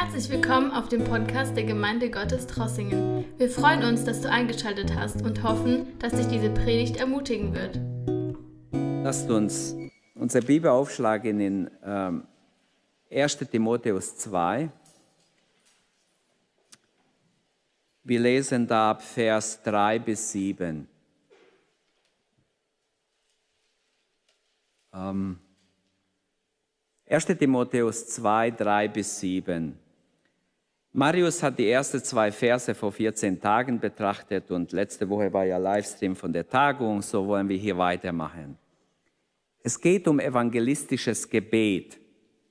Herzlich willkommen auf dem Podcast der Gemeinde Gottes Trossingen. Wir freuen uns, dass du eingeschaltet hast und hoffen, dass dich diese Predigt ermutigen wird. Lasst uns unsere Bibel aufschlagen in ähm, 1 Timotheus 2. Wir lesen da ab Vers 3 bis 7. Ähm, 1. Timotheus 2, 3 bis 7. Marius hat die ersten zwei Verse vor 14 Tagen betrachtet und letzte Woche war ja Livestream von der Tagung, so wollen wir hier weitermachen. Es geht um evangelistisches Gebet.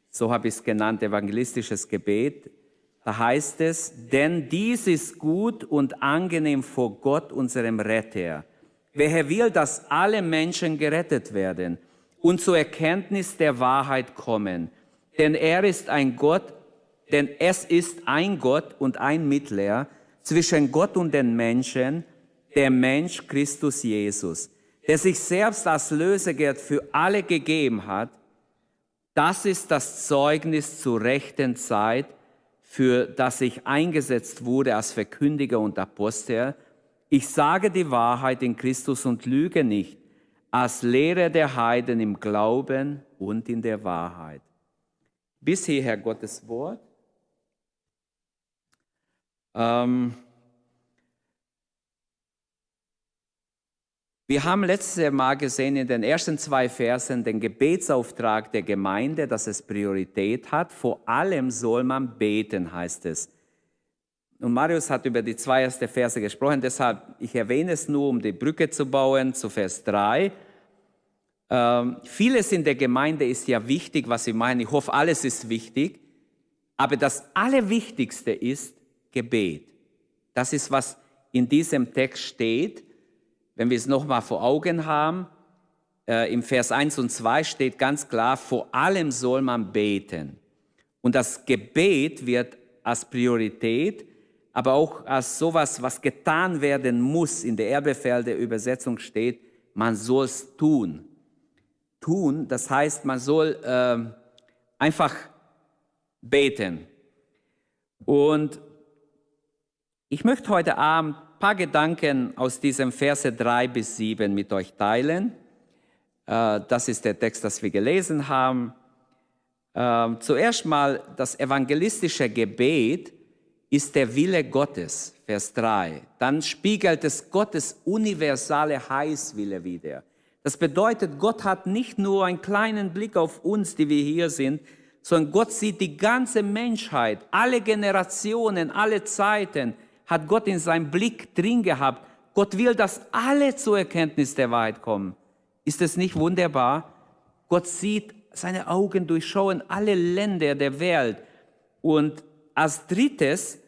So habe ich es genannt, evangelistisches Gebet. Da heißt es, denn dies ist gut und angenehm vor Gott, unserem Retter. Wer will, dass alle Menschen gerettet werden und zur Erkenntnis der Wahrheit kommen. Denn er ist ein Gott, denn es ist ein Gott und ein Mittler zwischen Gott und den Menschen, der Mensch Christus Jesus, der sich selbst als Lösegeld für alle gegeben hat. Das ist das Zeugnis zur rechten Zeit, für das ich eingesetzt wurde als Verkündiger und Apostel. Ich sage die Wahrheit in Christus und lüge nicht als Lehre der Heiden im Glauben und in der Wahrheit. Bis hierher Gottes Wort. Ähm wir haben letztes Mal gesehen in den ersten zwei Versen den Gebetsauftrag der Gemeinde, dass es Priorität hat. Vor allem soll man beten, heißt es. Und Marius hat über die zwei ersten Verse gesprochen, deshalb, ich erwähne es nur, um die Brücke zu bauen zu Vers 3. Ähm, vieles in der Gemeinde ist ja wichtig, was ich meine. Ich hoffe, alles ist wichtig. Aber das Allerwichtigste ist Gebet. Das ist, was in diesem Text steht. Wenn wir es nochmal vor Augen haben, äh, im Vers 1 und 2 steht ganz klar, vor allem soll man beten. Und das Gebet wird als Priorität aber auch als sowas, was getan werden muss. In der Erbefehl der Übersetzung steht, man soll es tun. Tun, das heißt, man soll äh, einfach beten. Und ich möchte heute Abend ein paar Gedanken aus diesem Verse 3 bis 7 mit euch teilen. Äh, das ist der Text, das wir gelesen haben. Äh, zuerst mal das evangelistische Gebet ist der Wille Gottes, Vers 3. Dann spiegelt es Gottes universale Heilswille wider. Das bedeutet, Gott hat nicht nur einen kleinen Blick auf uns, die wir hier sind, sondern Gott sieht die ganze Menschheit, alle Generationen, alle Zeiten, hat Gott in seinem Blick drin gehabt. Gott will, dass alle zur Erkenntnis der Wahrheit kommen. Ist es nicht wunderbar? Gott sieht, seine Augen durchschauen alle Länder der Welt und als drittes,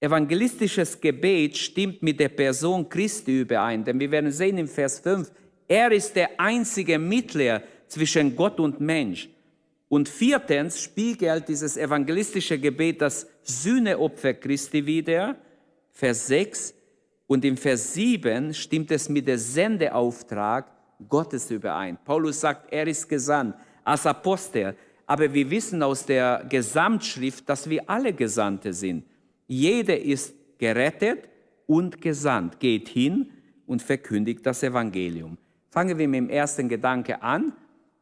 evangelistisches Gebet stimmt mit der Person Christi überein, denn wir werden sehen im Vers 5, er ist der einzige Mittler zwischen Gott und Mensch. Und viertens spiegelt dieses evangelistische Gebet das Sühneopfer Christi wider, Vers 6. Und im Vers 7 stimmt es mit dem Sendeauftrag Gottes überein. Paulus sagt, er ist gesandt als Apostel. Aber wir wissen aus der Gesamtschrift, dass wir alle Gesandte sind. Jeder ist gerettet und gesandt, geht hin und verkündigt das Evangelium. Fangen wir mit dem ersten Gedanke an.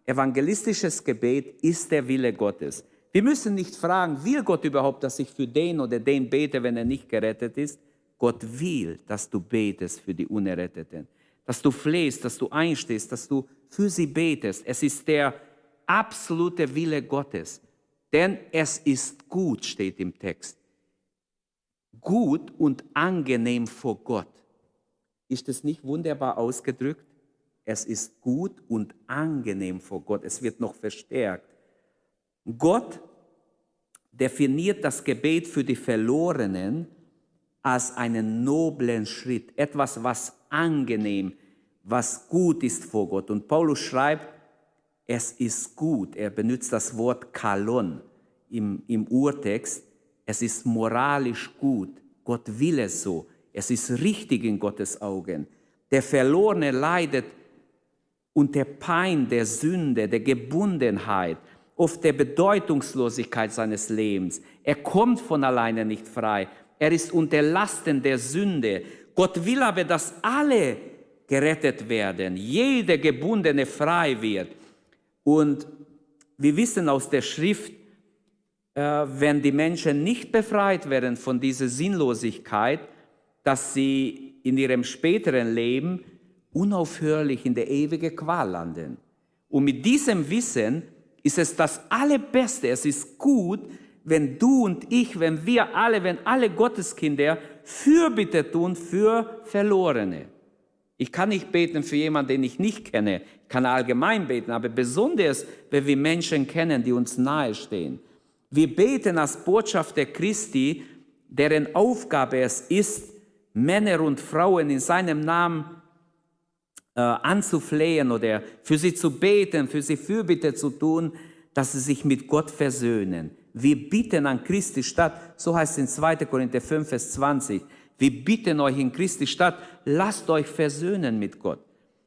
Evangelistisches Gebet ist der Wille Gottes. Wir müssen nicht fragen, will Gott überhaupt, dass ich für den oder den bete, wenn er nicht gerettet ist? Gott will, dass du betest für die Unerretteten, dass du flehst, dass du einstehst, dass du für sie betest. Es ist der absolute Wille Gottes. Denn es ist gut, steht im Text. Gut und angenehm vor Gott. Ist es nicht wunderbar ausgedrückt? Es ist gut und angenehm vor Gott. Es wird noch verstärkt. Gott definiert das Gebet für die Verlorenen als einen noblen Schritt, etwas, was angenehm, was gut ist vor Gott. Und Paulus schreibt, es ist gut. Er benutzt das Wort Kalon im, im Urtext. Es ist moralisch gut. Gott will es so. Es ist richtig in Gottes Augen. Der Verlorene leidet unter Pein der Sünde, der Gebundenheit. Oft der Bedeutungslosigkeit seines Lebens. Er kommt von alleine nicht frei. Er ist unter Lasten der Sünde. Gott will aber, dass alle gerettet werden, jeder Gebundene frei wird. Und wir wissen aus der Schrift, äh, wenn die Menschen nicht befreit werden von dieser Sinnlosigkeit, dass sie in ihrem späteren Leben unaufhörlich in der ewigen Qual landen. Und mit diesem Wissen ist es das Allerbeste, es ist gut, wenn du und ich, wenn wir alle, wenn alle Gotteskinder Fürbitte tun für Verlorene. Ich kann nicht beten für jemanden, den ich nicht kenne. Ich kann allgemein beten, aber besonders, wenn wir Menschen kennen, die uns nahestehen. Wir beten als Botschaft der Christi, deren Aufgabe es ist, Männer und Frauen in seinem Namen anzuflehen oder für sie zu beten, für sie Fürbitte zu tun, dass sie sich mit Gott versöhnen. Wir bitten an Christi statt, so heißt es in 2. Korinther 5, Vers 20, wir bitten euch in Christi Stadt, lasst euch versöhnen mit Gott.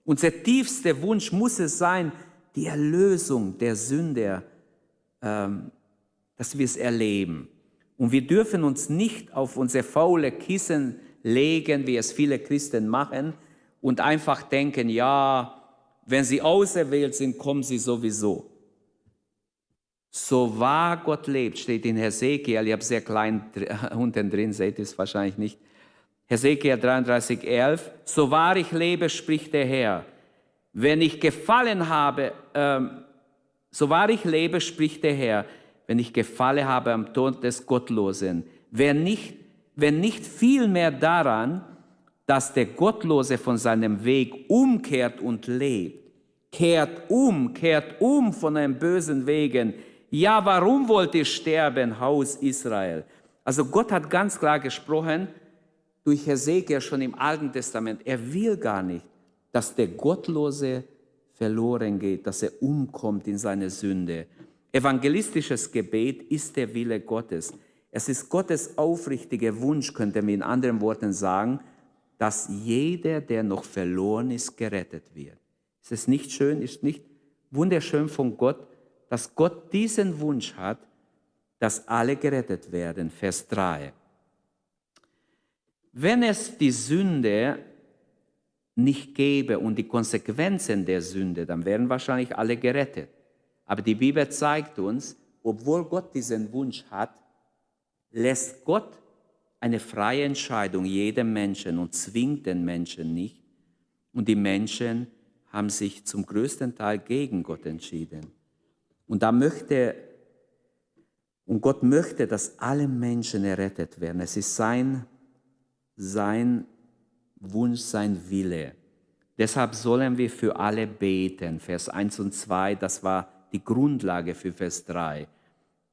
Unser tiefster Wunsch muss es sein, die Erlösung der Sünder, ähm, dass wir es erleben. Und wir dürfen uns nicht auf unser faule Kissen legen, wie es viele Christen machen, und einfach denken, ja, wenn sie auserwählt sind, kommen sie sowieso. So wahr Gott lebt, steht in Hesekiel, ich habe sehr klein unten drin, seht ihr es wahrscheinlich nicht, Hesekiel 33, 11, so wahr ich lebe, spricht der Herr, wenn ich gefallen habe, ähm, so wahr ich lebe, spricht der Herr, wenn ich gefallen habe am Tod des Gottlosen, wenn nicht, wenn nicht viel mehr daran, dass der Gottlose von seinem Weg umkehrt und lebt, kehrt um, kehrt um von einem bösen Wegen. Ja, warum wollt ihr sterben, Haus Israel? Also Gott hat ganz klar gesprochen, durch Hesekiel schon im Alten Testament. Er will gar nicht, dass der Gottlose verloren geht, dass er umkommt in seine Sünde. Evangelistisches Gebet ist der Wille Gottes. Es ist Gottes aufrichtiger Wunsch, könnte man in anderen Worten sagen, dass jeder, der noch verloren ist, gerettet wird. Ist es nicht schön, ist nicht wunderschön von Gott, dass Gott diesen Wunsch hat, dass alle gerettet werden. Vers 3. Wenn es die Sünde nicht gäbe und die Konsequenzen der Sünde, dann wären wahrscheinlich alle gerettet. Aber die Bibel zeigt uns, obwohl Gott diesen Wunsch hat, lässt Gott eine freie Entscheidung jedem Menschen und zwingt den Menschen nicht. Und die Menschen haben sich zum größten Teil gegen Gott entschieden. Und da möchte, und Gott möchte, dass alle Menschen errettet werden. Es ist sein sein Wunsch, sein Wille. Deshalb sollen wir für alle beten. Vers 1 und 2, das war die Grundlage für Vers 3.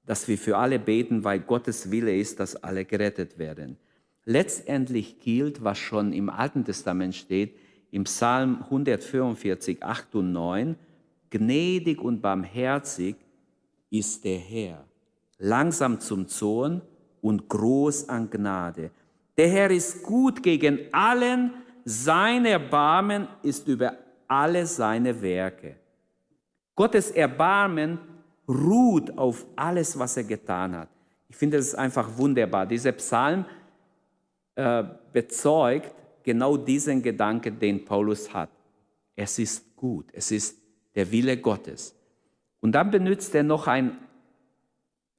Dass wir für alle beten, weil Gottes Wille ist, dass alle gerettet werden. Letztendlich gilt, was schon im Alten Testament steht, im Psalm 144, 8 und 9, gnädig und barmherzig ist der Herr, langsam zum Zorn und groß an Gnade. Der Herr ist gut gegen allen, sein Erbarmen ist über alle seine Werke. Gottes Erbarmen ruht auf alles, was er getan hat. Ich finde, das ist einfach wunderbar. Dieser Psalm äh, bezeugt genau diesen Gedanken, den Paulus hat. Es ist gut, es ist der Wille Gottes. Und dann benutzt er noch ein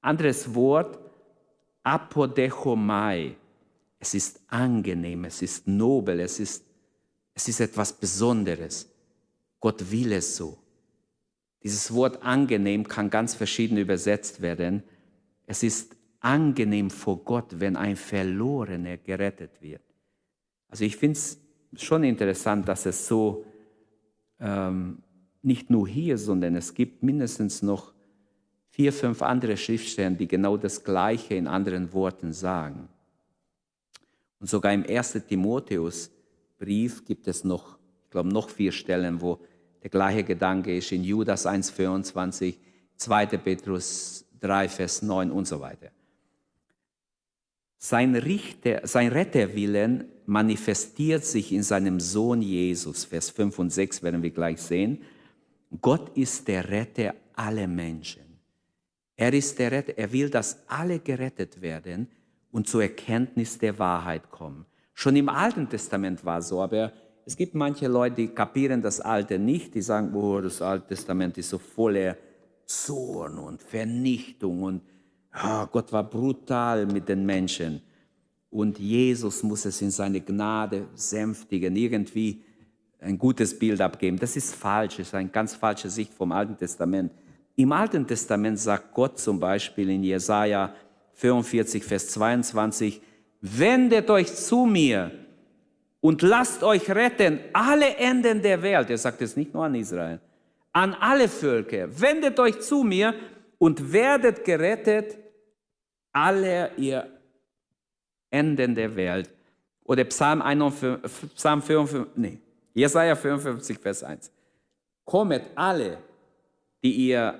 anderes Wort, apodechomai. Es ist angenehm, es ist nobel, es ist, es ist etwas Besonderes. Gott will es so. Dieses Wort angenehm kann ganz verschieden übersetzt werden. Es ist angenehm vor Gott, wenn ein Verlorener gerettet wird. Also ich finde es schon interessant, dass es so ähm, nicht nur hier, sondern es gibt mindestens noch vier, fünf andere Schriftstellen, die genau das Gleiche in anderen Worten sagen. Und sogar im 1. Timotheusbrief gibt es noch, ich glaube, noch vier Stellen, wo der gleiche Gedanke ist in Judas 1,24, 2. Petrus 3, Vers 9 und so weiter. Sein, Richter, sein Retterwillen manifestiert sich in seinem Sohn Jesus. Vers 5 und 6 werden wir gleich sehen. Gott ist der Retter aller Menschen. Er ist der Retter. Er will, dass alle gerettet werden und zur Erkenntnis der Wahrheit kommen. Schon im Alten Testament war so, aber es gibt manche Leute, die kapieren das Alte nicht, die sagen, oh, das Alte Testament ist so voller Zorn und Vernichtung und oh, Gott war brutal mit den Menschen. Und Jesus muss es in seine Gnade sänftigen, irgendwie ein gutes Bild abgeben. Das ist falsch, das ist eine ganz falsche Sicht vom Alten Testament. Im Alten Testament sagt Gott zum Beispiel in Jesaja 45, Vers 22, wendet euch zu mir und lasst euch retten, alle Enden der Welt. Er sagt es nicht nur an Israel, an alle Völker. Wendet euch zu mir und werdet gerettet, alle ihr Enden der Welt. Oder Psalm, 51, Psalm 55, nee, Jesaja 55, Vers 1. Kommet alle, die ihr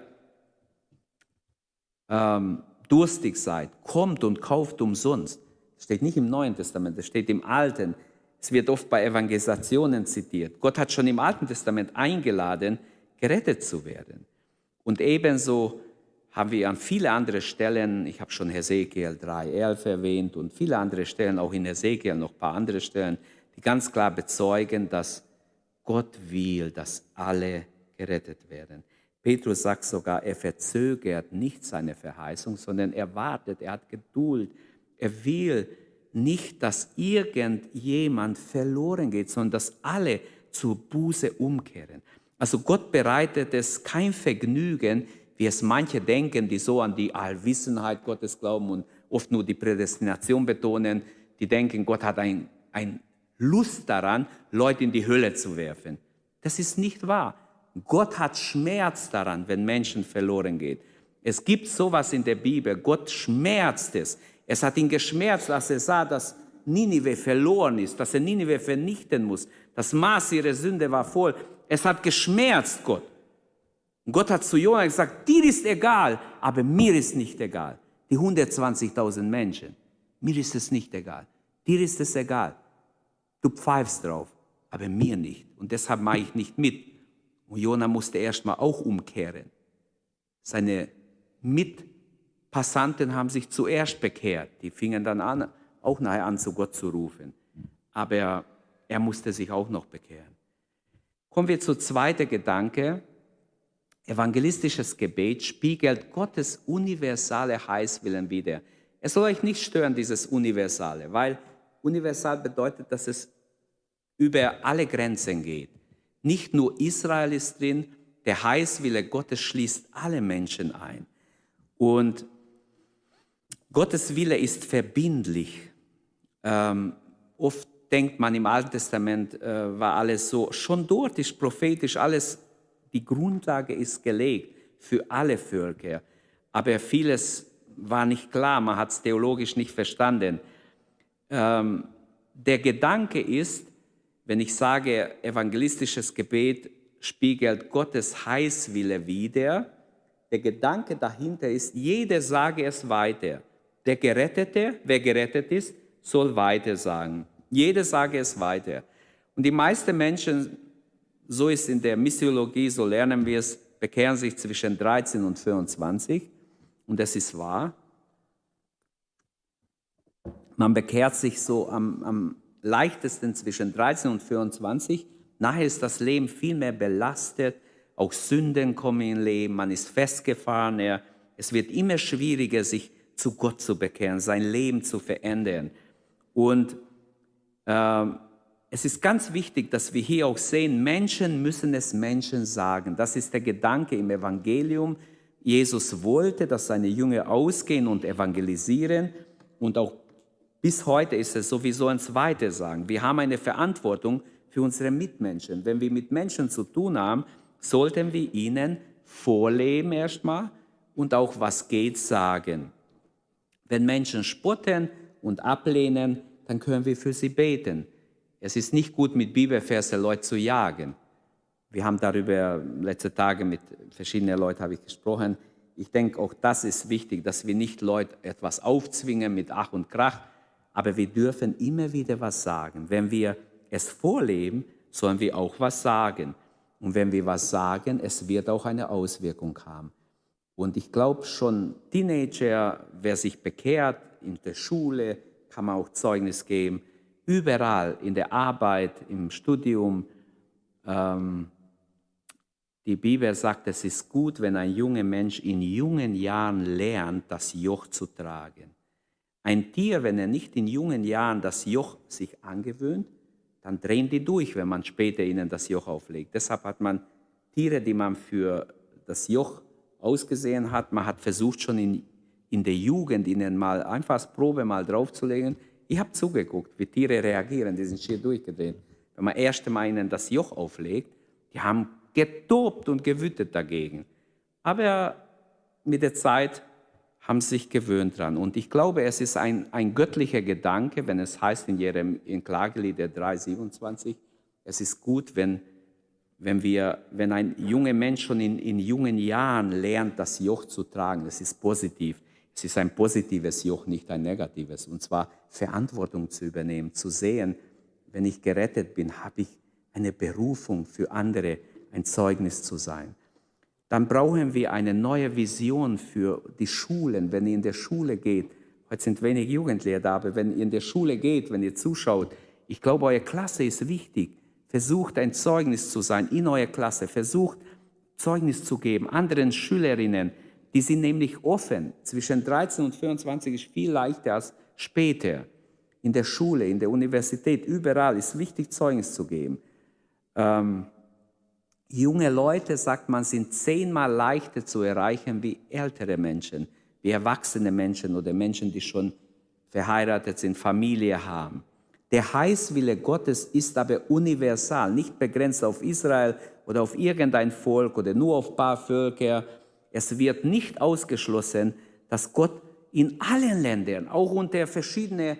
ähm, durstig seid, kommt und kauft umsonst. Das steht nicht im Neuen Testament, das steht im Alten. Es wird oft bei Evangelisationen zitiert. Gott hat schon im Alten Testament eingeladen, gerettet zu werden. Und ebenso haben wir an viele andere Stellen, ich habe schon Hesekiel 3,11 erwähnt und viele andere Stellen, auch in Hesekiel noch ein paar andere Stellen, die ganz klar bezeugen, dass Gott will, dass alle gerettet werden. Petrus sagt sogar, er verzögert nicht seine Verheißung, sondern er wartet, er hat Geduld. Er will nicht, dass irgendjemand verloren geht, sondern dass alle zur Buße umkehren. Also Gott bereitet es kein Vergnügen, wie es manche denken, die so an die Allwissenheit Gottes glauben und oft nur die Prädestination betonen, die denken, Gott hat ein, ein Lust daran, Leute in die Hölle zu werfen. Das ist nicht wahr. Gott hat Schmerz daran, wenn Menschen verloren gehen. Es gibt sowas in der Bibel. Gott schmerzt es. Es hat ihn geschmerzt, als er sah, dass Ninive verloren ist, dass er Ninive vernichten muss. Das Maß ihrer Sünde war voll. Es hat geschmerzt Gott. Und Gott hat zu Jonah gesagt, dir ist egal, aber mir ist nicht egal. Die 120.000 Menschen, mir ist es nicht egal. Dir ist es egal. Du pfeifst drauf, aber mir nicht. Und deshalb mache ich nicht mit. Und Jona musste erstmal auch umkehren. Seine Mitpassanten haben sich zuerst bekehrt. Die fingen dann an, auch nachher an, zu Gott zu rufen. Aber er musste sich auch noch bekehren. Kommen wir zu zweiter Gedanke. Evangelistisches Gebet spiegelt Gottes universale Heißwillen wider. Es soll euch nicht stören, dieses Universale, weil universal bedeutet, dass es über alle Grenzen geht. Nicht nur Israel ist drin, der Heißwille Gottes schließt alle Menschen ein. Und Gottes Wille ist verbindlich. Ähm, oft denkt man im Alten Testament äh, war alles so. Schon dort ist prophetisch alles, die Grundlage ist gelegt für alle Völker. Aber vieles war nicht klar, man hat es theologisch nicht verstanden. Ähm, der Gedanke ist, wenn ich sage, evangelistisches Gebet spiegelt Gottes Heißwille wider, der Gedanke dahinter ist, jeder sage es weiter. Der Gerettete, wer gerettet ist, soll weiter sagen. Jeder sage es weiter. Und die meisten Menschen, so ist in der Missiologie, so lernen wir es, bekehren sich zwischen 13 und 25. Und das ist wahr. Man bekehrt sich so am, am leichtesten zwischen 13 und 24. Nachher ist das Leben viel mehr belastet. Auch Sünden kommen in Leben. Man ist festgefahren. Es wird immer schwieriger, sich zu Gott zu bekehren, sein Leben zu verändern. Und äh, es ist ganz wichtig, dass wir hier auch sehen, Menschen müssen es Menschen sagen. Das ist der Gedanke im Evangelium. Jesus wollte, dass seine Jünger ausgehen und evangelisieren und auch bis heute ist es sowieso ein zweites Sagen. Wir haben eine Verantwortung für unsere Mitmenschen. Wenn wir mit Menschen zu tun haben, sollten wir ihnen vorleben erstmal und auch was geht sagen. Wenn Menschen spotten und ablehnen, dann können wir für sie beten. Es ist nicht gut, mit Bibelverse Leute zu jagen. Wir haben darüber letzte Tage mit verschiedenen Leuten habe ich gesprochen. Ich denke, auch das ist wichtig, dass wir nicht Leute etwas aufzwingen mit Ach und Krach, aber wir dürfen immer wieder was sagen. Wenn wir es vorleben, sollen wir auch was sagen. Und wenn wir was sagen, es wird auch eine Auswirkung haben. Und ich glaube schon, Teenager, wer sich bekehrt, in der Schule kann man auch Zeugnis geben, überall, in der Arbeit, im Studium. Ähm, die Bibel sagt, es ist gut, wenn ein junger Mensch in jungen Jahren lernt, das Joch zu tragen. Ein Tier, wenn er nicht in jungen Jahren das Joch sich angewöhnt, dann drehen die durch, wenn man später ihnen das Joch auflegt. Deshalb hat man Tiere, die man für das Joch ausgesehen hat, man hat versucht schon in, in der Jugend ihnen mal einfach als Probe mal draufzulegen. Ich habe zugeguckt, wie Tiere reagieren, die sind schier durchgedreht. Wenn man erst einmal ihnen das Joch auflegt, die haben getobt und gewütet dagegen. Aber mit der Zeit haben sich gewöhnt dran. Und ich glaube, es ist ein, ein göttlicher Gedanke, wenn es heißt in, in Klagelied 3,27, es ist gut, wenn, wenn, wir, wenn ein junger Mensch schon in, in jungen Jahren lernt, das Joch zu tragen. Es ist positiv. Es ist ein positives Joch, nicht ein negatives. Und zwar Verantwortung zu übernehmen, zu sehen, wenn ich gerettet bin, habe ich eine Berufung für andere, ein Zeugnis zu sein dann brauchen wir eine neue Vision für die Schulen, wenn ihr in der Schule geht. Heute sind wenig Jugendliche da, aber wenn ihr in der Schule geht, wenn ihr zuschaut, ich glaube, eure Klasse ist wichtig. Versucht ein Zeugnis zu sein in eurer Klasse. Versucht Zeugnis zu geben anderen Schülerinnen. Die sind nämlich offen. Zwischen 13 und 24 ist viel leichter als später. In der Schule, in der Universität, überall ist wichtig, Zeugnis zu geben. Ähm, Junge Leute, sagt man, sind zehnmal leichter zu erreichen wie ältere Menschen, wie erwachsene Menschen oder Menschen, die schon verheiratet sind, Familie haben. Der Heißwille Gottes ist aber universal, nicht begrenzt auf Israel oder auf irgendein Volk oder nur auf ein paar Völker. Es wird nicht ausgeschlossen, dass Gott in allen Ländern, auch unter verschiedenen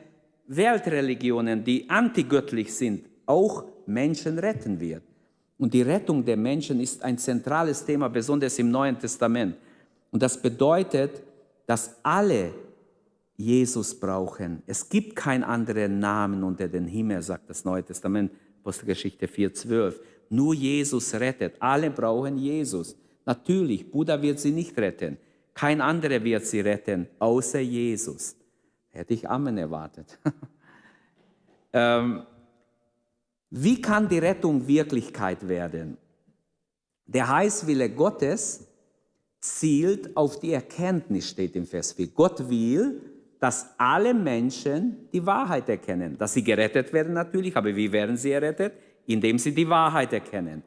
Weltreligionen, die antigöttlich sind, auch Menschen retten wird. Und die Rettung der Menschen ist ein zentrales Thema, besonders im Neuen Testament. Und das bedeutet, dass alle Jesus brauchen. Es gibt keinen anderen Namen unter den Himmel, sagt das Neue Testament, Apostelgeschichte 4,12. Nur Jesus rettet. Alle brauchen Jesus. Natürlich, Buddha wird sie nicht retten. Kein anderer wird sie retten, außer Jesus. Hätte ich Amen erwartet. ähm, wie kann die Rettung Wirklichkeit werden? Der Heißwille Gottes zielt auf die Erkenntnis, steht im Vers 4. Gott will, dass alle Menschen die Wahrheit erkennen. Dass sie gerettet werden natürlich, aber wie werden sie errettet? Indem sie die Wahrheit erkennen.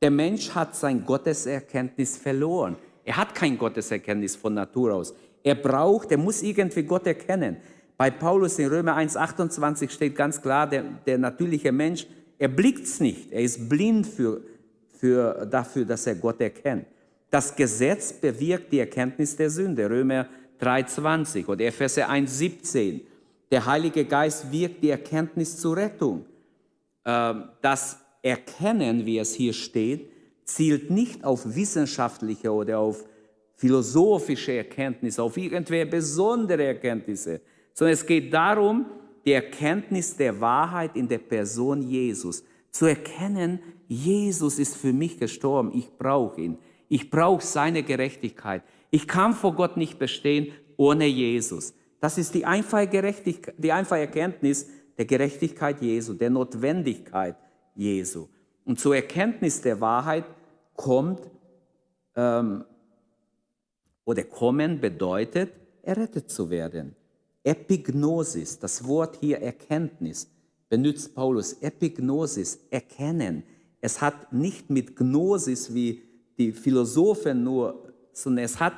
Der Mensch hat sein Gotteserkenntnis verloren. Er hat kein Gotteserkenntnis von Natur aus. Er braucht, er muss irgendwie Gott erkennen. Bei Paulus in Römer 1,28 steht ganz klar, der, der natürliche Mensch er blickt es nicht. Er ist blind für, für, dafür, dass er Gott erkennt. Das Gesetz bewirkt die Erkenntnis der Sünde. Römer 3,20 oder Epheser 1,17. Der Heilige Geist wirkt die Erkenntnis zur Rettung. Ähm, das Erkennen, wie es hier steht, zielt nicht auf wissenschaftliche oder auf philosophische Erkenntnisse, auf irgendwelche besondere Erkenntnisse, sondern es geht darum, die Erkenntnis der Wahrheit in der Person Jesus. Zu erkennen, Jesus ist für mich gestorben, ich brauche ihn. Ich brauche seine Gerechtigkeit. Ich kann vor Gott nicht bestehen ohne Jesus. Das ist die einfache, Gerechtigkeit, die einfache Erkenntnis der Gerechtigkeit Jesu, der Notwendigkeit Jesu. Und zur Erkenntnis der Wahrheit kommt ähm, oder kommen bedeutet, errettet zu werden. Epignosis, das Wort hier Erkenntnis, benutzt Paulus. Epignosis, erkennen. Es hat nicht mit Gnosis wie die Philosophen nur, sondern es hat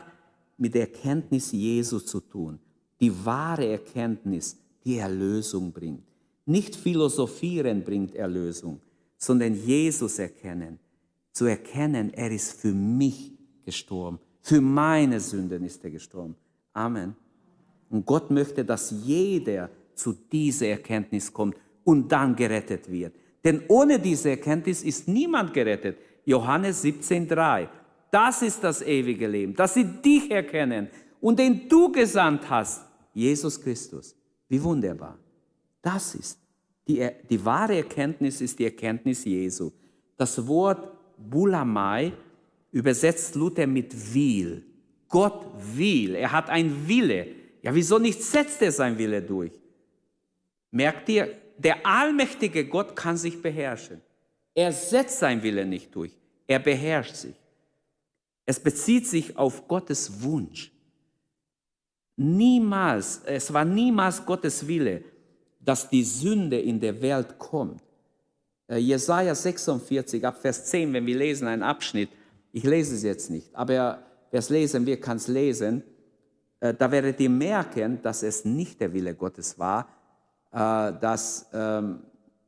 mit der Erkenntnis Jesu zu tun. Die wahre Erkenntnis, die Erlösung bringt. Nicht philosophieren bringt Erlösung, sondern Jesus erkennen. Zu erkennen, er ist für mich gestorben. Für meine Sünden ist er gestorben. Amen. Und Gott möchte, dass jeder zu dieser Erkenntnis kommt und dann gerettet wird. Denn ohne diese Erkenntnis ist niemand gerettet. Johannes 17,3. Das ist das ewige Leben, dass sie dich erkennen und den du gesandt hast, Jesus Christus. Wie wunderbar. Das ist die, die wahre Erkenntnis, ist die Erkenntnis Jesu. Das Wort Bulamai übersetzt Luther mit will, Gott will. Er hat einen Wille. Ja, wieso nicht setzt er sein Wille durch? Merkt ihr, der allmächtige Gott kann sich beherrschen. Er setzt sein Wille nicht durch. Er beherrscht sich. Es bezieht sich auf Gottes Wunsch. Niemals, es war niemals Gottes Wille, dass die Sünde in der Welt kommt. Äh, Jesaja 46, ab Vers 10, wenn wir lesen einen Abschnitt, ich lese es jetzt nicht, aber wer es lesen will, kann es lesen, äh, da werdet ihr merken, dass es nicht der Wille Gottes war, äh, dass, ähm,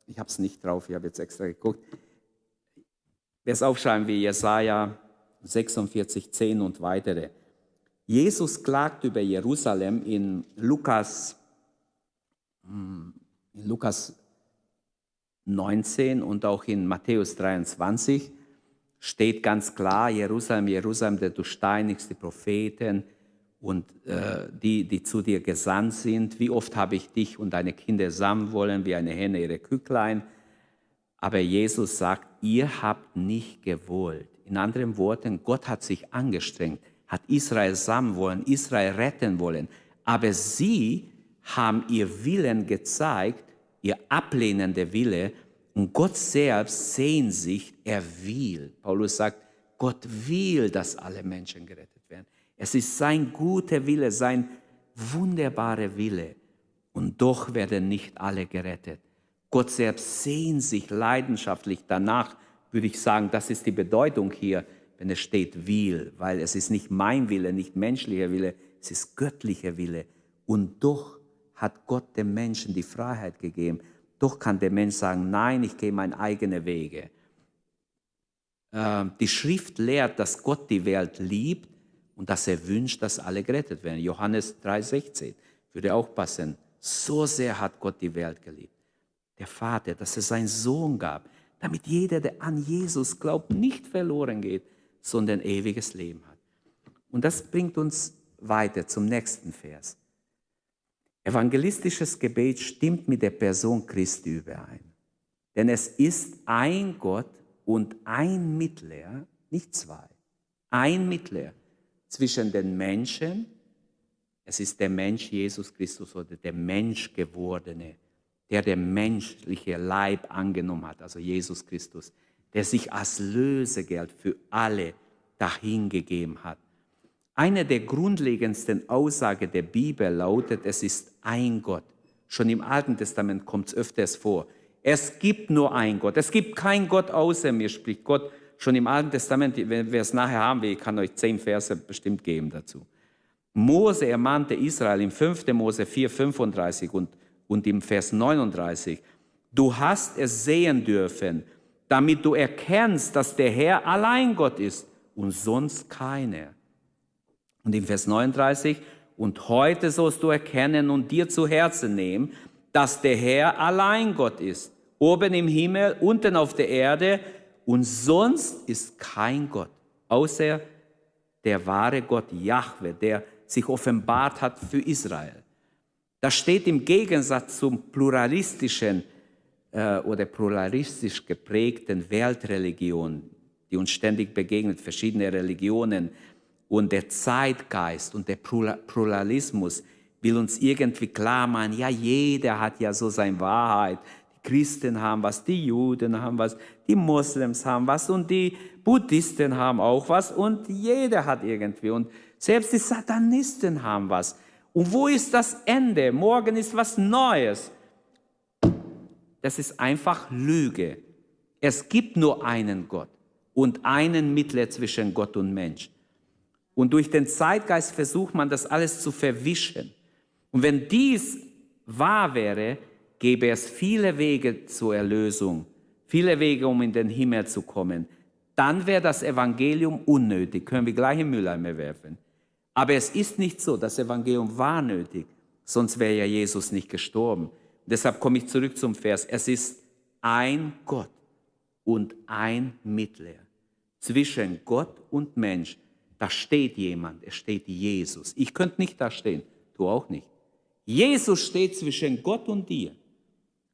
ich habe es nicht drauf, ich habe jetzt extra geguckt, wer es aufschreiben wie Jesaja 46, 10 und weitere. Jesus klagt über Jerusalem in Lukas, hm, in Lukas 19 und auch in Matthäus 23 steht ganz klar, Jerusalem, Jerusalem, der du steinigst die Propheten und äh, die, die zu dir gesandt sind. Wie oft habe ich dich und deine Kinder sammeln wollen, wie eine Henne ihre Kücklein. Aber Jesus sagt, ihr habt nicht gewollt. In anderen Worten, Gott hat sich angestrengt, hat Israel sammeln wollen, Israel retten wollen. Aber sie haben ihr Willen gezeigt, ihr ablehnender Wille. Und Gott selbst sehnt sich, er will. Paulus sagt, Gott will, dass alle Menschen gerettet werden. Es ist sein guter Wille, sein wunderbarer Wille. Und doch werden nicht alle gerettet. Gott selbst sehnt sich leidenschaftlich danach, würde ich sagen, das ist die Bedeutung hier, wenn es steht will, weil es ist nicht mein Wille, nicht menschlicher Wille, es ist göttlicher Wille. Und doch hat Gott dem Menschen die Freiheit gegeben. Doch kann der Mensch sagen, nein, ich gehe meine eigenen Wege. Ähm, die Schrift lehrt, dass Gott die Welt liebt und dass er wünscht, dass alle gerettet werden. Johannes 3,16 würde auch passen. So sehr hat Gott die Welt geliebt. Der Vater, dass er seinen Sohn gab, damit jeder, der an Jesus glaubt, nicht verloren geht, sondern ewiges Leben hat. Und das bringt uns weiter zum nächsten Vers. Evangelistisches Gebet stimmt mit der Person Christi überein. Denn es ist ein Gott und ein Mittler, nicht zwei, ein Mittler zwischen den Menschen, es ist der Mensch Jesus Christus oder der Menschgewordene, der der menschliche Leib angenommen hat, also Jesus Christus, der sich als Lösegeld für alle dahingegeben hat. Eine der grundlegendsten Aussagen der Bibel lautet, es ist ein Gott. Schon im Alten Testament kommt es öfters vor. Es gibt nur ein Gott. Es gibt kein Gott außer mir, spricht Gott. Schon im Alten Testament, wenn wir es nachher haben ich kann euch zehn Verse bestimmt geben dazu. Mose ermahnte Israel im 5. Mose 4, 35 und, und im Vers 39, du hast es sehen dürfen, damit du erkennst, dass der Herr allein Gott ist und sonst keiner. Und im Vers 39, und heute sollst du erkennen und dir zu Herzen nehmen, dass der Herr allein Gott ist, oben im Himmel, unten auf der Erde, und sonst ist kein Gott, außer der wahre Gott Jahwe, der sich offenbart hat für Israel. Das steht im Gegensatz zum pluralistischen äh, oder pluralistisch geprägten Weltreligion, die uns ständig begegnet, verschiedene Religionen, und der Zeitgeist und der Pluralismus will uns irgendwie klar machen, ja, jeder hat ja so seine Wahrheit. Die Christen haben was, die Juden haben was, die Moslems haben was und die Buddhisten haben auch was und jeder hat irgendwie und selbst die Satanisten haben was. Und wo ist das Ende? Morgen ist was Neues. Das ist einfach Lüge. Es gibt nur einen Gott und einen Mittler zwischen Gott und Mensch. Und durch den Zeitgeist versucht man das alles zu verwischen. Und wenn dies wahr wäre, gäbe es viele Wege zur Erlösung, viele Wege, um in den Himmel zu kommen. Dann wäre das Evangelium unnötig, können wir gleich im Mülleimer werfen. Aber es ist nicht so, das Evangelium war nötig, sonst wäre ja Jesus nicht gestorben. Deshalb komme ich zurück zum Vers. Es ist ein Gott und ein Mittler zwischen Gott und Mensch, da steht jemand, es steht Jesus. Ich könnte nicht da stehen, du auch nicht. Jesus steht zwischen Gott und dir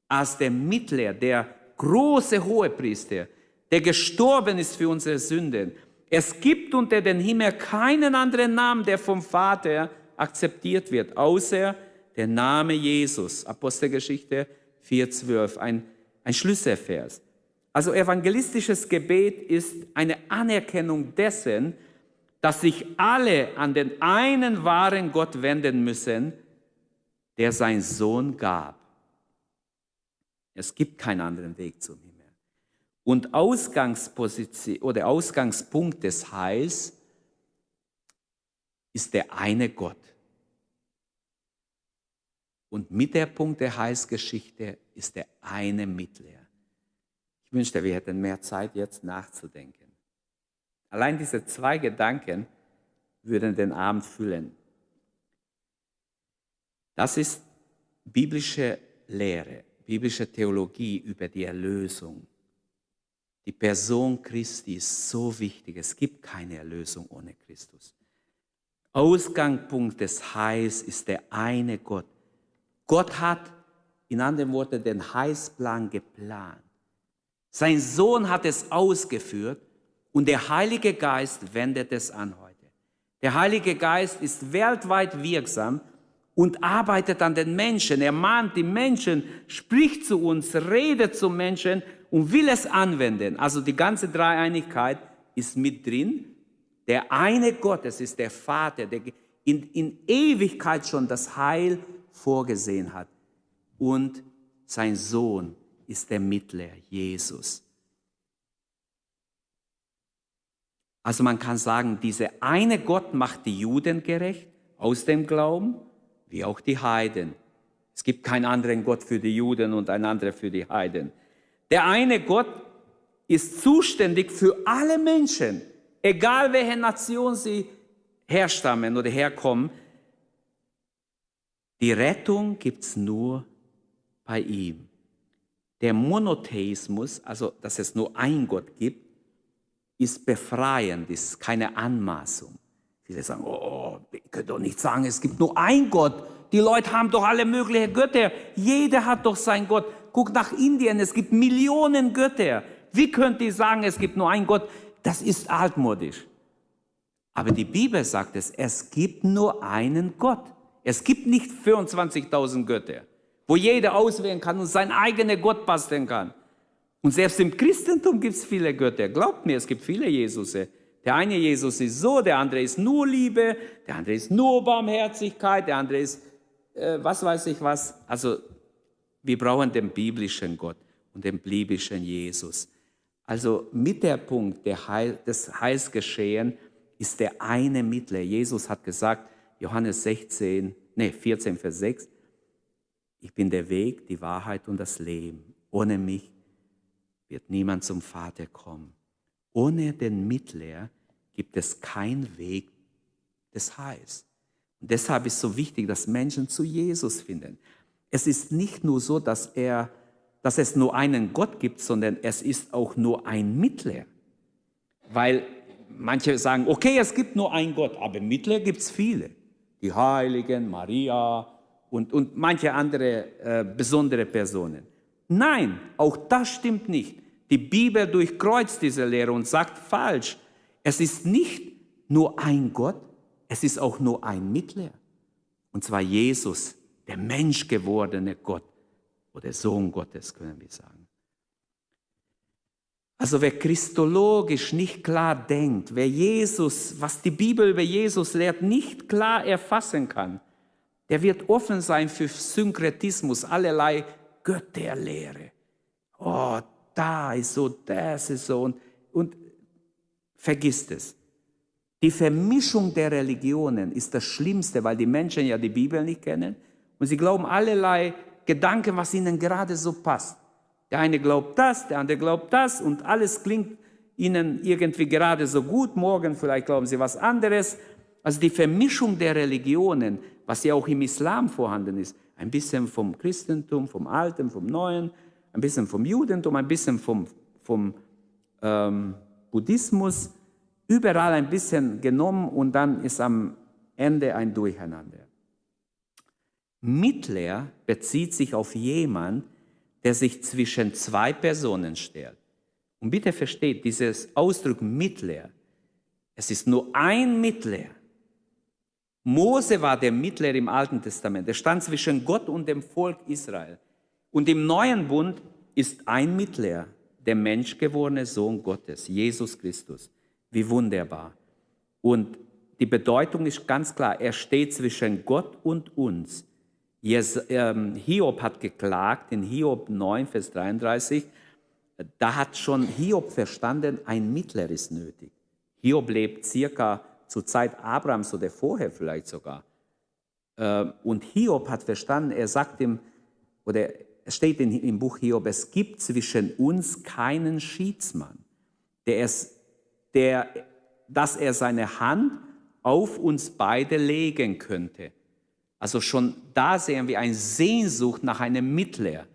als der Mittler, der große Hohepriester, der gestorben ist für unsere Sünden. Es gibt unter den Himmel keinen anderen Namen, der vom Vater akzeptiert wird, außer der Name Jesus. Apostelgeschichte 4,12, ein, ein Schlüsselvers. Also evangelistisches Gebet ist eine Anerkennung dessen, dass sich alle an den einen wahren Gott wenden müssen, der sein Sohn gab. Es gibt keinen anderen Weg zum Himmel. Und Ausgangsposition oder Ausgangspunkt des Heils ist der eine Gott. Und Mittelpunkt der Heilsgeschichte ist der eine Mittler. Ich wünschte, wir hätten mehr Zeit jetzt nachzudenken. Allein diese zwei Gedanken würden den Abend füllen. Das ist biblische Lehre, biblische Theologie über die Erlösung. Die Person Christi ist so wichtig. Es gibt keine Erlösung ohne Christus. Ausgangspunkt des Heils ist der eine Gott. Gott hat, in anderen Worten, den Heilsplan geplant. Sein Sohn hat es ausgeführt und der Heilige Geist wendet es an heute. Der Heilige Geist ist weltweit wirksam und arbeitet an den Menschen. Er mahnt die Menschen, spricht zu uns, redet zu Menschen und will es anwenden. Also die ganze Dreieinigkeit ist mit drin. Der eine Gott, es ist der Vater, der in, in Ewigkeit schon das Heil vorgesehen hat. Und sein Sohn ist der Mittler, Jesus. Also man kann sagen, dieser eine Gott macht die Juden gerecht aus dem Glauben, wie auch die Heiden. Es gibt keinen anderen Gott für die Juden und einen anderen für die Heiden. Der eine Gott ist zuständig für alle Menschen, egal welche Nation sie herstammen oder herkommen. Die Rettung gibt es nur bei ihm. Der Monotheismus, also dass es nur einen Gott gibt, ist befreiend, ist keine Anmaßung. Viele sagen, oh, ich könnte doch nicht sagen, es gibt nur einen Gott. Die Leute haben doch alle möglichen Götter. Jeder hat doch seinen Gott. Guck nach Indien, es gibt Millionen Götter. Wie könnt ihr sagen, es gibt nur einen Gott? Das ist altmodisch. Aber die Bibel sagt es, es gibt nur einen Gott. Es gibt nicht 24.000 Götter, wo jeder auswählen kann und sein eigener Gott basteln kann. Und selbst im Christentum gibt es viele Götter. Glaubt mir, es gibt viele Jesusse. Der eine Jesus ist so, der andere ist nur Liebe, der andere ist nur Barmherzigkeit, der andere ist äh, was weiß ich was. Also wir brauchen den biblischen Gott und den biblischen Jesus. Also mit der Punkt der Heil, des Heilsgeschehen ist der eine Mittler. Jesus hat gesagt, Johannes 16, nee, 14, Vers 6, ich bin der Weg, die Wahrheit und das Leben. Ohne mich wird niemand zum Vater kommen. Ohne den Mittler gibt es keinen Weg des Heils. Und deshalb ist es so wichtig, dass Menschen zu Jesus finden. Es ist nicht nur so, dass, er, dass es nur einen Gott gibt, sondern es ist auch nur ein Mittler. Weil manche sagen, okay, es gibt nur einen Gott, aber Mittler gibt es viele. Die Heiligen, Maria und, und manche andere äh, besondere Personen. Nein, auch das stimmt nicht. Die Bibel durchkreuzt diese Lehre und sagt falsch. Es ist nicht nur ein Gott, es ist auch nur ein Mittler. Und zwar Jesus, der menschgewordene Gott oder Sohn Gottes, können wir sagen. Also wer christologisch nicht klar denkt, wer Jesus, was die Bibel über Jesus lehrt, nicht klar erfassen kann, der wird offen sein für Synkretismus, allerlei Götterlehre. Oh, da ist so, das ist so und, und vergisst es. Die Vermischung der Religionen ist das Schlimmste, weil die Menschen ja die Bibel nicht kennen und sie glauben allerlei Gedanken, was ihnen gerade so passt. Der eine glaubt das, der andere glaubt das und alles klingt ihnen irgendwie gerade so gut. Morgen vielleicht glauben sie was anderes. Also die Vermischung der Religionen, was ja auch im Islam vorhanden ist, ein bisschen vom Christentum, vom Alten, vom Neuen, ein bisschen vom Judentum, ein bisschen vom, vom ähm, Buddhismus, überall ein bisschen genommen und dann ist am Ende ein Durcheinander. Mittler bezieht sich auf jemand, der sich zwischen zwei Personen stellt. Und bitte versteht, dieses Ausdruck Mittler Es ist nur ein Mittler. Mose war der Mittler im Alten Testament. Er stand zwischen Gott und dem Volk Israel. Und im neuen Bund ist ein Mittler, der menschgewordene Sohn Gottes, Jesus Christus. Wie wunderbar. Und die Bedeutung ist ganz klar. Er steht zwischen Gott und uns. Ähm, Hiob hat geklagt in Hiob 9, Vers 33. Da hat schon Hiob verstanden, ein Mittler ist nötig. Hiob lebt circa zur Zeit Abrahams oder vorher vielleicht sogar. Ähm, und Hiob hat verstanden, er sagt ihm, oder es steht im Buch Hiob, es gibt zwischen uns keinen Schiedsmann, der es, der, dass er seine Hand auf uns beide legen könnte. Also schon da sehen wir eine Sehnsucht nach einem Mittler.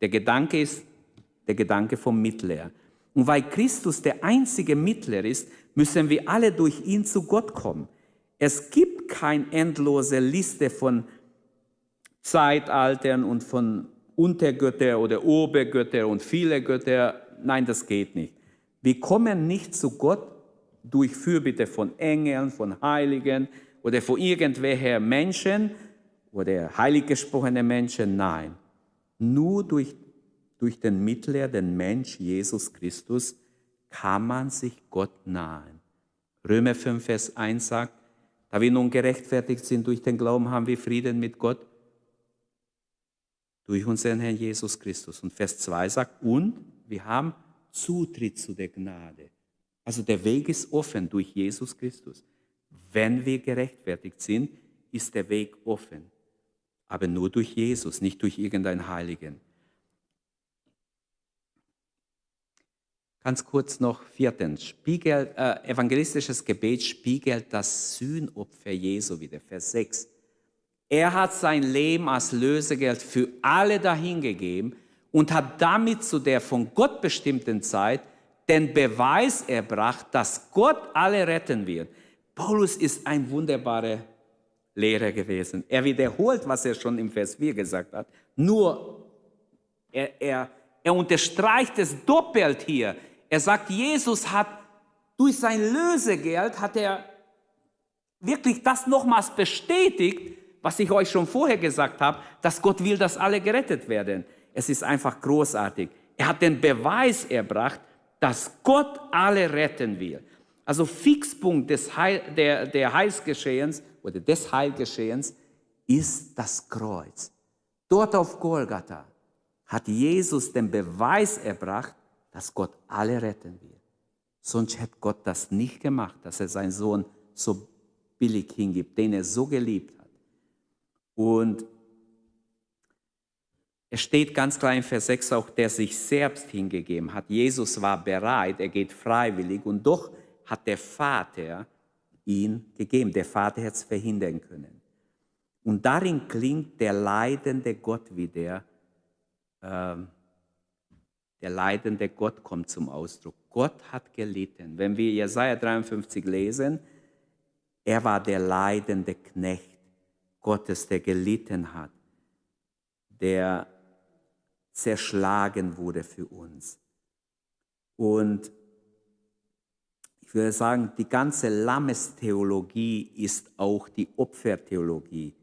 Der Gedanke ist der Gedanke vom Mittler. Und weil Christus der einzige Mittler ist, müssen wir alle durch ihn zu Gott kommen. Es gibt keine endlose Liste von Zeitaltern und von Untergötter oder Obergötter und viele Götter. Nein, das geht nicht. Wir kommen nicht zu Gott durch Fürbitte von Engeln, von Heiligen oder von irgendwelchen Menschen oder heilig gesprochene Menschen. Nein, nur durch, durch den Mittler, den Mensch Jesus Christus, kann man sich Gott nahen. Römer 5, Vers 1 sagt, da wir nun gerechtfertigt sind durch den Glauben, haben wir Frieden mit Gott durch unseren Herrn Jesus Christus. Und Vers 2 sagt, und wir haben Zutritt zu der Gnade. Also der Weg ist offen durch Jesus Christus. Wenn wir gerechtfertigt sind, ist der Weg offen. Aber nur durch Jesus, nicht durch irgendeinen Heiligen. Ganz kurz noch viertens. Spiegelt, äh, evangelistisches Gebet spiegelt das Sühnopfer Jesu wieder. Vers 6. Er hat sein Leben als Lösegeld für alle dahingegeben und hat damit zu der von Gott bestimmten Zeit den Beweis erbracht, dass Gott alle retten wird. Paulus ist ein wunderbarer Lehrer gewesen. Er wiederholt, was er schon im Vers 4 gesagt hat. Nur, er, er, er unterstreicht es doppelt hier. Er sagt, Jesus hat durch sein Lösegeld, hat er wirklich das nochmals bestätigt, was ich euch schon vorher gesagt habe, dass Gott will, dass alle gerettet werden. Es ist einfach großartig. Er hat den Beweis erbracht, dass Gott alle retten will. Also Fixpunkt des Heil, der, der Heilsgeschehens oder des Heilgeschehens ist das Kreuz. Dort auf Golgatha hat Jesus den Beweis erbracht, dass Gott alle retten will. Sonst hätte Gott das nicht gemacht, dass er seinen Sohn so billig hingibt, den er so geliebt hat. Und es steht ganz klar in Vers 6 auch, der sich selbst hingegeben hat. Jesus war bereit, er geht freiwillig und doch hat der Vater ihn gegeben. Der Vater hätte es verhindern können. Und darin klingt der leidende Gott wieder. Äh, der leidende Gott kommt zum Ausdruck. Gott hat gelitten. Wenn wir Jesaja 53 lesen, er war der leidende Knecht Gottes, der gelitten hat, der zerschlagen wurde für uns. Und ich würde sagen, die ganze Lammestheologie ist auch die Opfertheologie,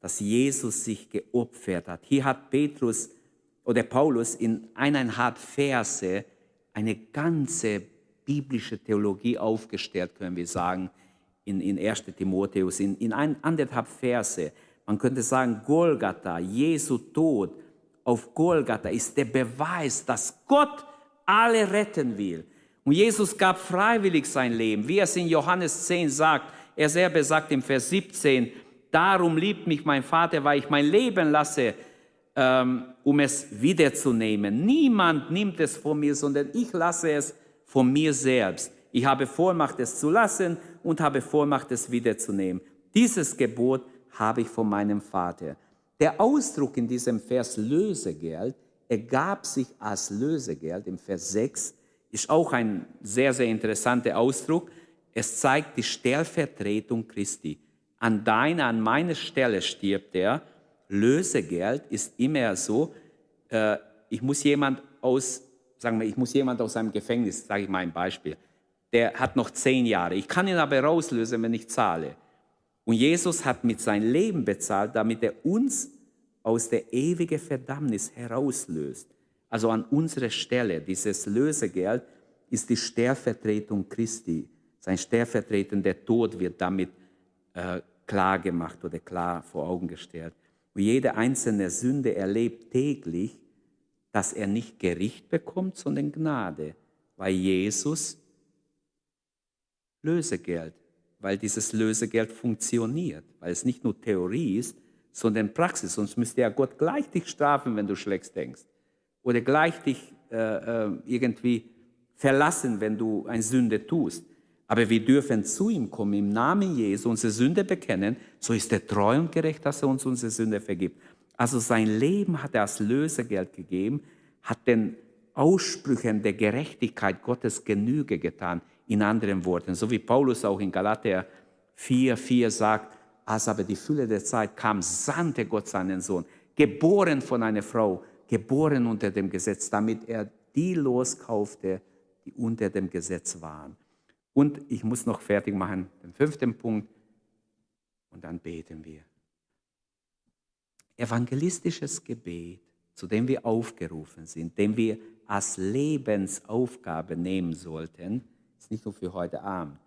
dass Jesus sich geopfert hat. Hier hat Petrus oder Paulus in eineinhalb Verse eine ganze biblische Theologie aufgestellt, können wir sagen, in, in 1 Timotheus, in, in ein, anderthalb Verse. Man könnte sagen, Golgatha, Jesu Tod auf Golgatha ist der Beweis, dass Gott alle retten will. Und Jesus gab freiwillig sein Leben, wie es in Johannes 10 sagt. Er selber sagt im Vers 17, darum liebt mich mein Vater, weil ich mein Leben lasse, ähm, um es wiederzunehmen. Niemand nimmt es von mir, sondern ich lasse es von mir selbst. Ich habe Vollmacht, es zu lassen und habe Vollmacht, es wiederzunehmen. Dieses Gebot habe ich von meinem Vater. Der Ausdruck in diesem Vers Lösegeld ergab sich als Lösegeld im Vers 6, ist auch ein sehr, sehr interessanter Ausdruck. Es zeigt die Stellvertretung Christi. An deiner, an meiner Stelle stirbt er. Lösegeld ist immer so, äh, ich muss jemand aus, sagen wir, ich muss jemand aus einem Gefängnis, sage ich mal ein Beispiel, der hat noch zehn Jahre. Ich kann ihn aber rauslösen, wenn ich zahle. Und Jesus hat mit seinem Leben bezahlt, damit er uns aus der ewigen Verdammnis herauslöst. Also an unserer Stelle, dieses Lösegeld ist die Stellvertretung Christi. Sein stellvertretender Tod wird damit äh, klar gemacht oder klar vor Augen gestellt. Und jede einzelne Sünde erlebt täglich, dass er nicht Gericht bekommt, sondern Gnade, weil Jesus Lösegeld, weil dieses Lösegeld funktioniert, weil es nicht nur Theorie ist, sondern Praxis. Sonst müsste ja Gott gleich dich strafen, wenn du schlecht denkst. Oder gleich dich äh, äh, irgendwie verlassen, wenn du eine Sünde tust. Aber wir dürfen zu ihm kommen, im Namen Jesu unsere Sünde bekennen, so ist er treu und gerecht, dass er uns unsere Sünde vergibt. Also sein Leben hat er als Lösegeld gegeben, hat den Aussprüchen der Gerechtigkeit Gottes Genüge getan, in anderen Worten. So wie Paulus auch in Galater 4, 4 sagt, als aber die Fülle der Zeit kam, sandte Gott seinen Sohn, geboren von einer Frau, geboren unter dem Gesetz, damit er die loskaufte, die unter dem Gesetz waren. Und ich muss noch fertig machen, den fünften Punkt, und dann beten wir. Evangelistisches Gebet, zu dem wir aufgerufen sind, dem wir als Lebensaufgabe nehmen sollten, ist nicht nur für heute Abend.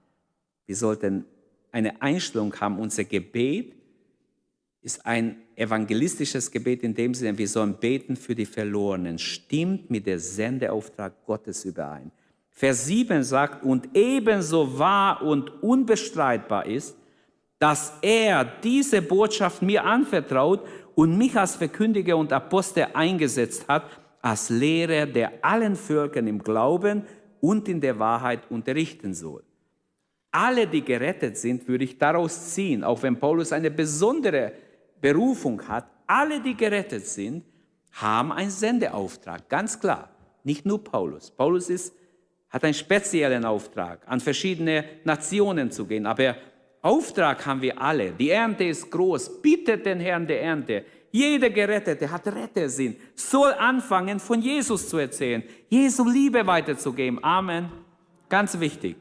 Wir sollten eine Einstellung haben, unser Gebet ist ein evangelistisches Gebet in dem Sinne, wir sollen beten für die Verlorenen, stimmt mit der Sendeauftrag Gottes überein. Vers 7 sagt, und ebenso wahr und unbestreitbar ist, dass er diese Botschaft mir anvertraut und mich als Verkündiger und Apostel eingesetzt hat, als Lehrer, der allen Völkern im Glauben und in der Wahrheit unterrichten soll. Alle, die gerettet sind, würde ich daraus ziehen, auch wenn Paulus eine besondere Berufung hat, alle, die gerettet sind, haben einen Sendeauftrag, ganz klar. Nicht nur Paulus. Paulus ist hat einen speziellen Auftrag, an verschiedene Nationen zu gehen. Aber Auftrag haben wir alle. Die Ernte ist groß. Bittet den Herrn der Ernte. Jeder Gerettete hat Rettersinn, soll anfangen, von Jesus zu erzählen, Jesu Liebe weiterzugeben. Amen. Ganz wichtig.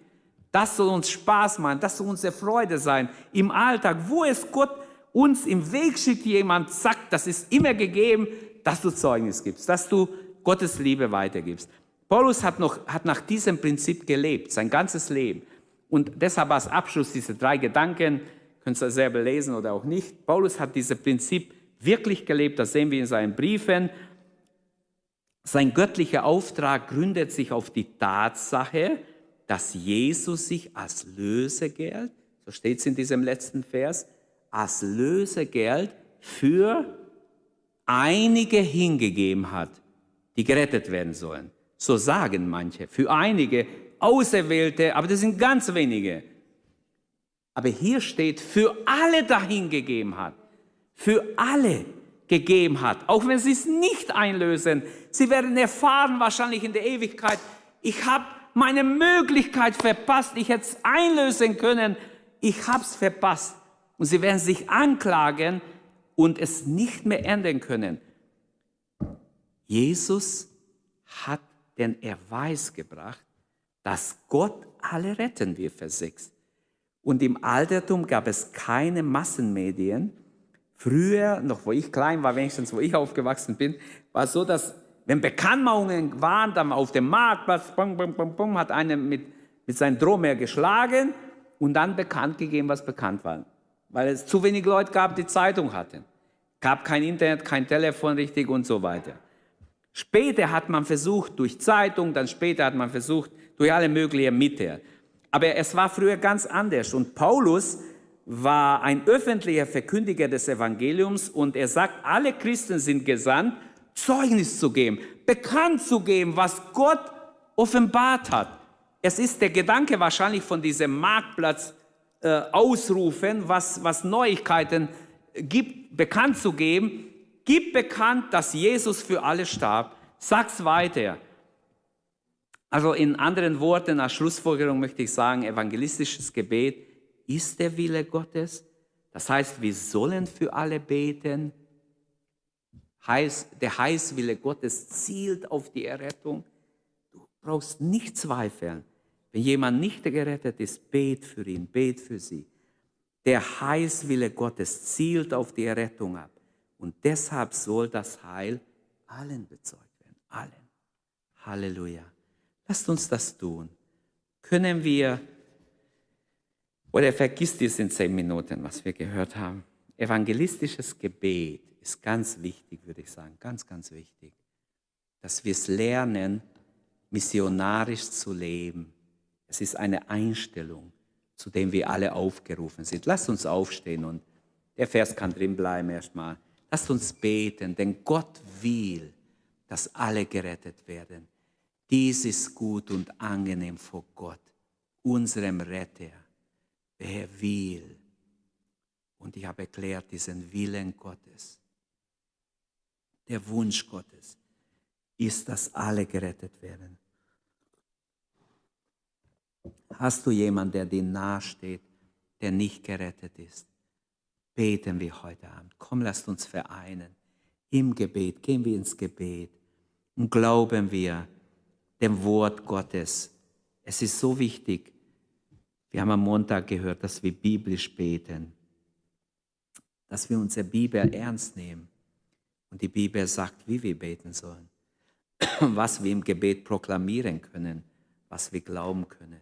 Das soll uns Spaß machen, das soll unsere Freude sein im Alltag, wo es Gott uns im Weg schickt, jemand sagt, das ist immer gegeben, dass du Zeugnis gibst, dass du Gottes Liebe weitergibst. Paulus hat, noch, hat nach diesem Prinzip gelebt, sein ganzes Leben. Und deshalb als Abschluss diese drei Gedanken, könnt ihr selber lesen oder auch nicht. Paulus hat dieses Prinzip wirklich gelebt, das sehen wir in seinen Briefen. Sein göttlicher Auftrag gründet sich auf die Tatsache, dass Jesus sich als Lösegeld, so steht es in diesem letzten Vers, als Lösegeld für einige hingegeben hat, die gerettet werden sollen. So sagen manche. Für einige Auserwählte, aber das sind ganz wenige. Aber hier steht, für alle dahingegeben hat. Für alle gegeben hat. Auch wenn sie es nicht einlösen. Sie werden erfahren wahrscheinlich in der Ewigkeit, ich habe meine Möglichkeit verpasst. Ich hätte es einlösen können. Ich habe es verpasst. Und sie werden sich anklagen und es nicht mehr ändern können. Jesus hat den Erweis gebracht, dass Gott alle retten wird, Vers 6. Und im Altertum gab es keine Massenmedien. Früher, noch wo ich klein war, wenigstens wo ich aufgewachsen bin, war es so, dass wenn Bekanntmachungen waren, dann auf dem Marktplatz, bum, bum, bum, bum, hat einer mit, mit seinem Drohmeer geschlagen und dann bekannt gegeben, was bekannt war. Weil es zu wenig Leute gab, die Zeitung hatten. Gab kein Internet, kein Telefon richtig und so weiter. Später hat man versucht durch Zeitung, dann später hat man versucht durch alle möglichen Mittel. Aber es war früher ganz anders. Und Paulus war ein öffentlicher Verkündiger des Evangeliums und er sagt, alle Christen sind gesandt, Zeugnis zu geben, bekannt zu geben, was Gott offenbart hat. Es ist der Gedanke wahrscheinlich von diesem Marktplatz äh, ausrufen, was, was Neuigkeiten gibt, bekannt zu geben gib bekannt, dass Jesus für alle starb. Sag's weiter. Also in anderen Worten, als Schlussfolgerung möchte ich sagen, evangelistisches Gebet ist der Wille Gottes. Das heißt, wir sollen für alle beten. Der Heißwille Gottes zielt auf die Errettung. Du brauchst nicht zweifeln. Wenn jemand nicht gerettet ist, bet für ihn, bet für sie. Der Heilswille Gottes zielt auf die Errettung ab. Und deshalb soll das Heil allen bezeugt werden. Allen. Halleluja. Lasst uns das tun. Können wir, oder vergisst dies in zehn Minuten, was wir gehört haben. Evangelistisches Gebet ist ganz wichtig, würde ich sagen. Ganz, ganz wichtig. Dass wir es lernen, missionarisch zu leben. Es ist eine Einstellung, zu dem wir alle aufgerufen sind. Lasst uns aufstehen und der Vers kann drin bleiben erstmal. Lasst uns beten, denn Gott will, dass alle gerettet werden. Dies ist gut und angenehm vor Gott, unserem Retter, wer will. Und ich habe erklärt diesen Willen Gottes. Der Wunsch Gottes ist, dass alle gerettet werden. Hast du jemanden, der dir nahesteht, der nicht gerettet ist? Beten wir heute Abend. Komm, lasst uns vereinen. Im Gebet, gehen wir ins Gebet und glauben wir dem Wort Gottes. Es ist so wichtig. Wir haben am Montag gehört, dass wir biblisch beten, dass wir unsere Bibel ernst nehmen. Und die Bibel sagt, wie wir beten sollen, was wir im Gebet proklamieren können, was wir glauben können.